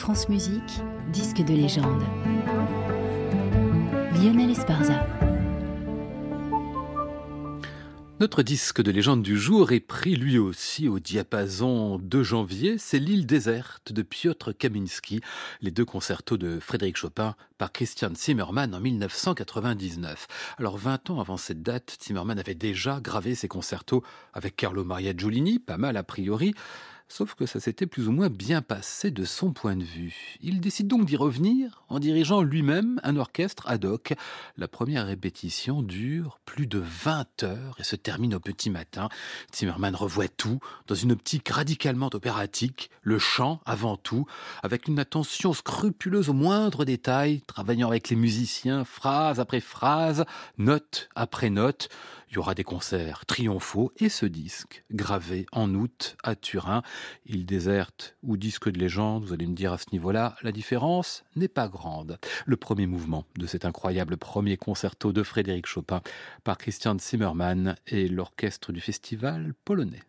France Musique, disque de légende. Lionel Esparza. Notre disque de légende du jour est pris lui aussi au diapason de janvier. C'est l'île déserte de Piotr Kaminski, les deux concertos de Frédéric Chopin par Christian Zimmermann en 1999. Alors 20 ans avant cette date, Zimmermann avait déjà gravé ses concertos avec Carlo Maria Giulini, pas mal a priori. Sauf que ça s'était plus ou moins bien passé de son point de vue. Il décide donc d'y revenir en dirigeant lui-même un orchestre ad hoc. La première répétition dure plus de 20 heures et se termine au petit matin. Zimmermann revoit tout dans une optique radicalement opératique, le chant avant tout, avec une attention scrupuleuse aux moindres détails, travaillant avec les musiciens, phrase après phrase, note après note. Il y aura des concerts triomphaux et ce disque, gravé en août à Turin. Il déserte ou disque de légende, vous allez me dire à ce niveau-là, la différence n'est pas grande. Le premier mouvement de cet incroyable premier concerto de Frédéric Chopin par Christian Zimmermann et l'orchestre du festival polonais.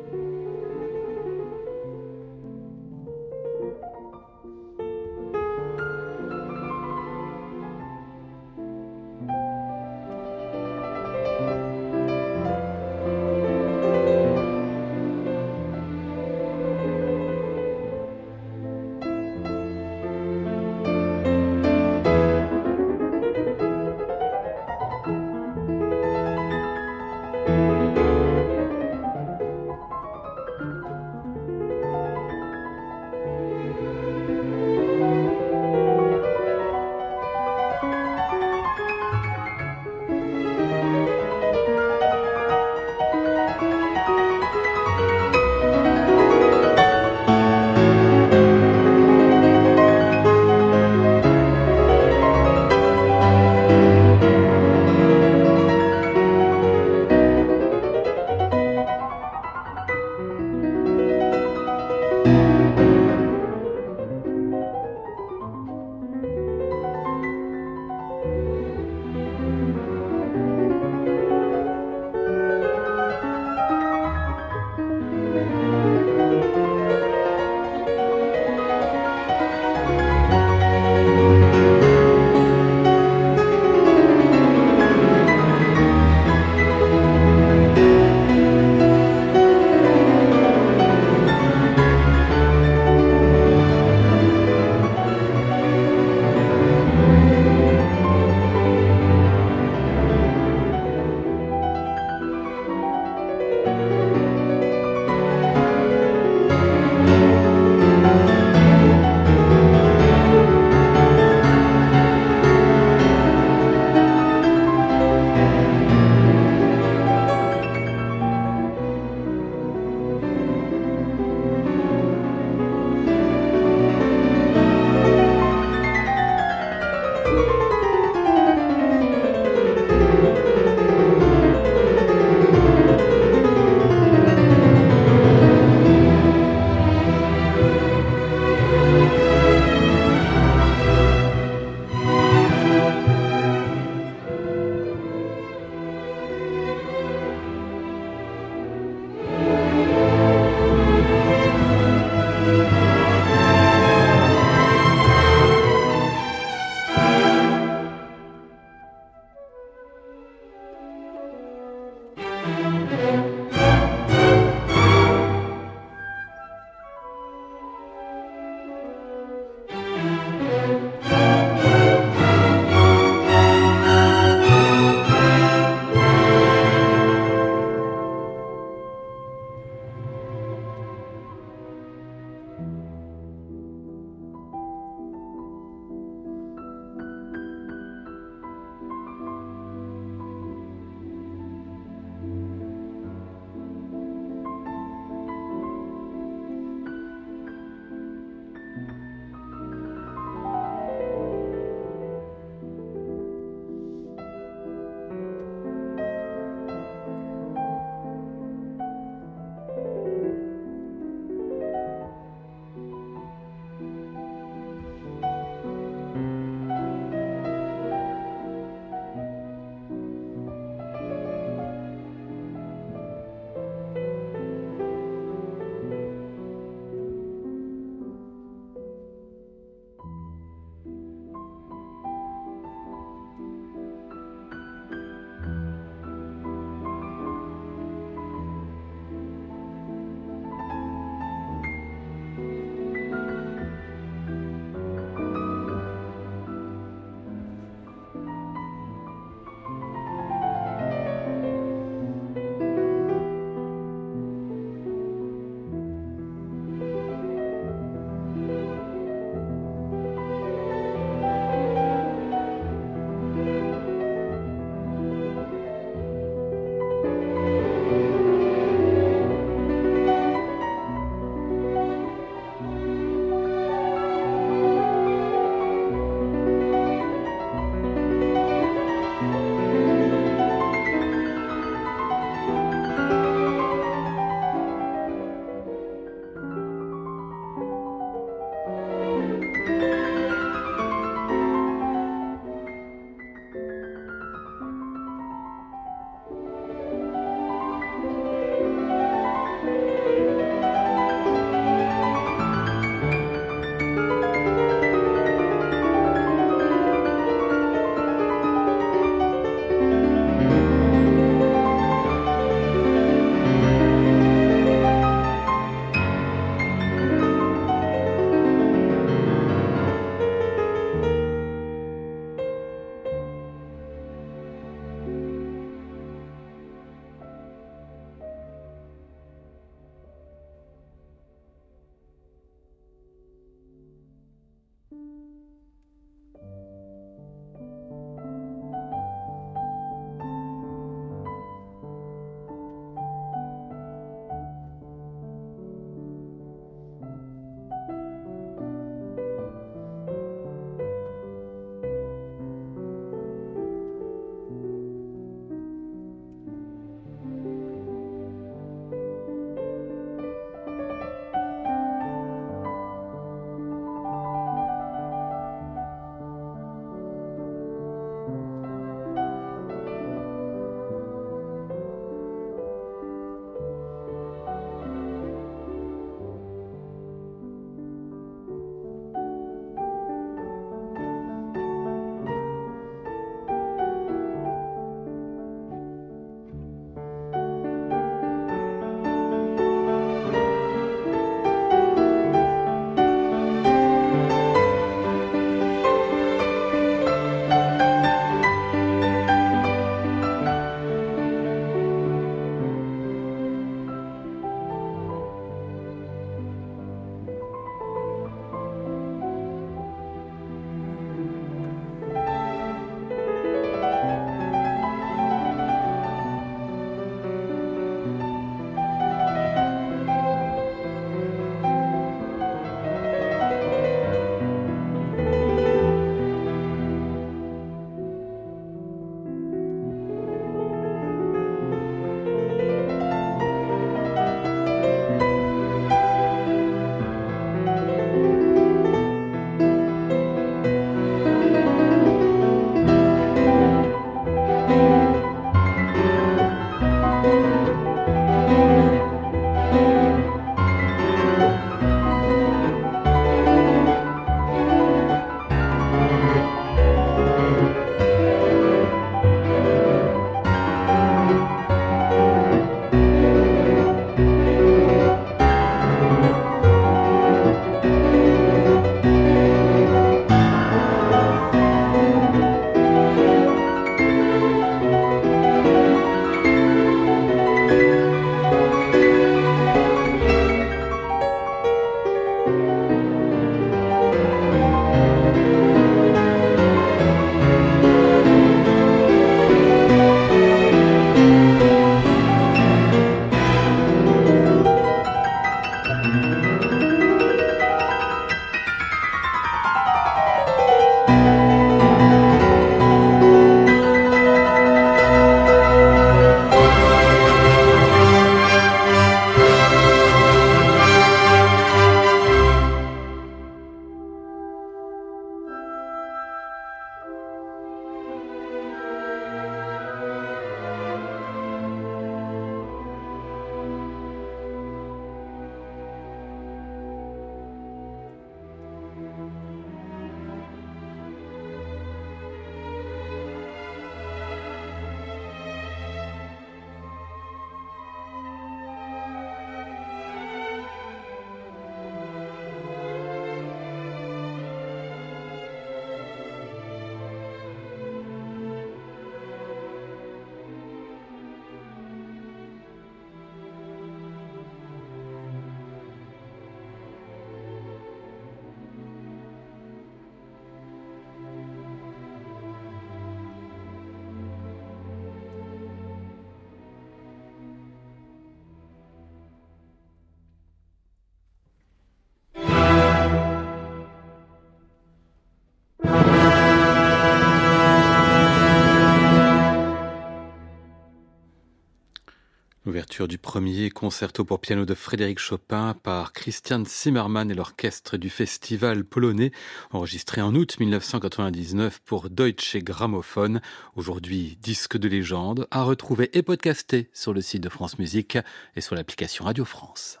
Du premier concerto pour piano de Frédéric Chopin par Christian Zimmermann et l'orchestre du festival polonais, enregistré en août 1999 pour Deutsche Grammophon, aujourd'hui disque de légende, à retrouver et podcasté sur le site de France Musique et sur l'application Radio France.